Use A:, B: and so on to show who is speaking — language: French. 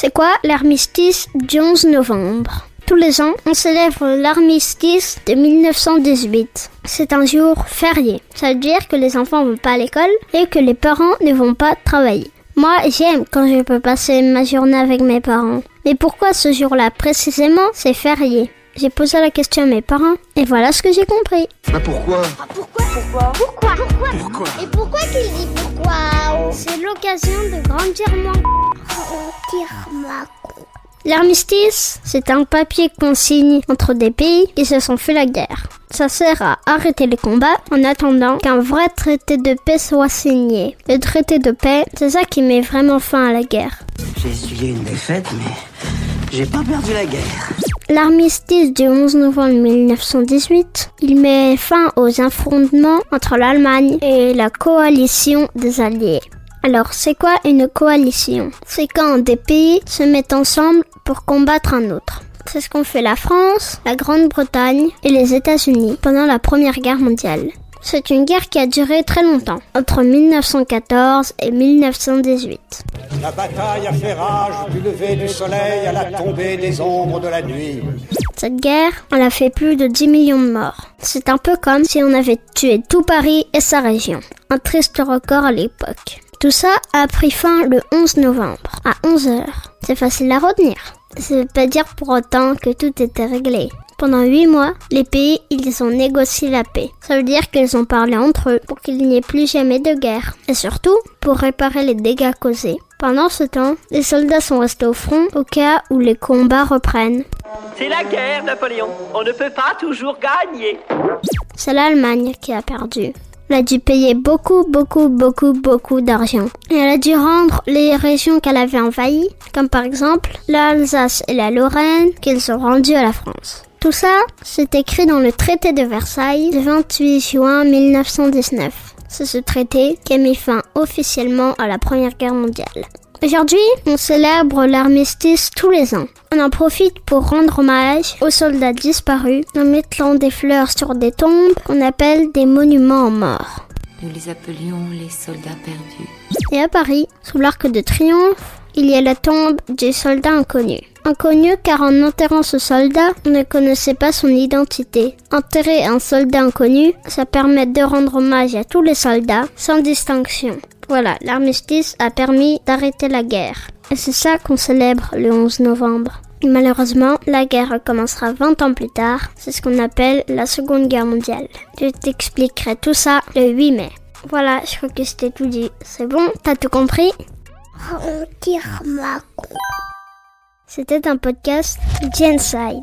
A: C'est quoi l'armistice du 11 novembre? Tous les ans, on célèbre l'armistice de 1918. C'est un jour férié. Ça veut dire que les enfants ne vont pas à l'école et que les parents ne vont pas travailler. Moi, j'aime quand je peux passer ma journée avec mes parents. Mais pourquoi ce jour-là précisément, c'est férié? J'ai posé la question à mes parents et voilà ce que j'ai compris.
B: Bah pourquoi?
C: Ah, pourquoi Pourquoi? Pourquoi? Pourquoi?
B: Pourquoi?
C: Et pourquoi qu'il dit pourquoi?
A: C'est l'occasion de grandir moins. L'armistice, c'est un papier qu'on signe entre des pays qui se sont fait la guerre. Ça sert à arrêter les combats en attendant qu'un vrai traité de paix soit signé. Le traité de paix, c'est ça qui met vraiment fin à la guerre.
B: J'ai essuyé une défaite, mais j'ai pas perdu la guerre.
A: L'armistice du 11 novembre 1918, il met fin aux affrontements entre l'Allemagne et la coalition des Alliés. Alors, c'est quoi une coalition? C'est quand des pays se mettent ensemble pour combattre un autre. C'est ce qu'ont fait la France, la Grande-Bretagne et les États-Unis pendant la Première Guerre mondiale. C'est une guerre qui a duré très longtemps, entre 1914 et 1918.
D: La bataille a fait rage du lever du soleil à la tombée des ombres de la nuit.
A: Cette guerre, elle a fait plus de 10 millions de morts. C'est un peu comme si on avait tué tout Paris et sa région. Un triste record à l'époque. Tout ça a pris fin le 11 novembre, à 11h. C'est facile à retenir. Ça veut pas dire pour autant que tout était réglé. Pendant huit mois, les pays, ils ont négocié la paix. Ça veut dire qu'ils ont parlé entre eux pour qu'il n'y ait plus jamais de guerre. Et surtout, pour réparer les dégâts causés. Pendant ce temps, les soldats sont restés au front au cas où les combats reprennent.
E: C'est la guerre, Napoléon. On ne peut pas toujours gagner.
A: C'est l'Allemagne qui a perdu. Elle a dû payer beaucoup, beaucoup, beaucoup, beaucoup d'argent. Et elle a dû rendre les régions qu'elle avait envahies, comme par exemple l'Alsace et la Lorraine, qu'ils ont rendues à la France. Tout ça, c'est écrit dans le traité de Versailles du 28 juin 1919. C'est ce traité qui a mis fin officiellement à la Première Guerre mondiale. Aujourd'hui, on célèbre l'armistice tous les ans. On en profite pour rendre hommage aux soldats disparus en mettant des fleurs sur des tombes qu'on appelle des monuments aux morts.
F: Nous les appelions les soldats perdus.
A: Et à Paris, sous l'arc de triomphe, il y a la tombe du soldat inconnu. Inconnu car en enterrant ce soldat, on ne connaissait pas son identité. Enterrer un soldat inconnu, ça permet de rendre hommage à tous les soldats, sans distinction. Voilà, l'armistice a permis d'arrêter la guerre. Et c'est ça qu'on célèbre le 11 novembre. Malheureusement, la guerre recommencera 20 ans plus tard. C'est ce qu'on appelle la Seconde Guerre mondiale. Je t'expliquerai tout ça le 8 mai. Voilà, je crois que c'était tout dit. C'est bon T'as tout compris?
C: On tire ma
A: C'était un podcast Genside.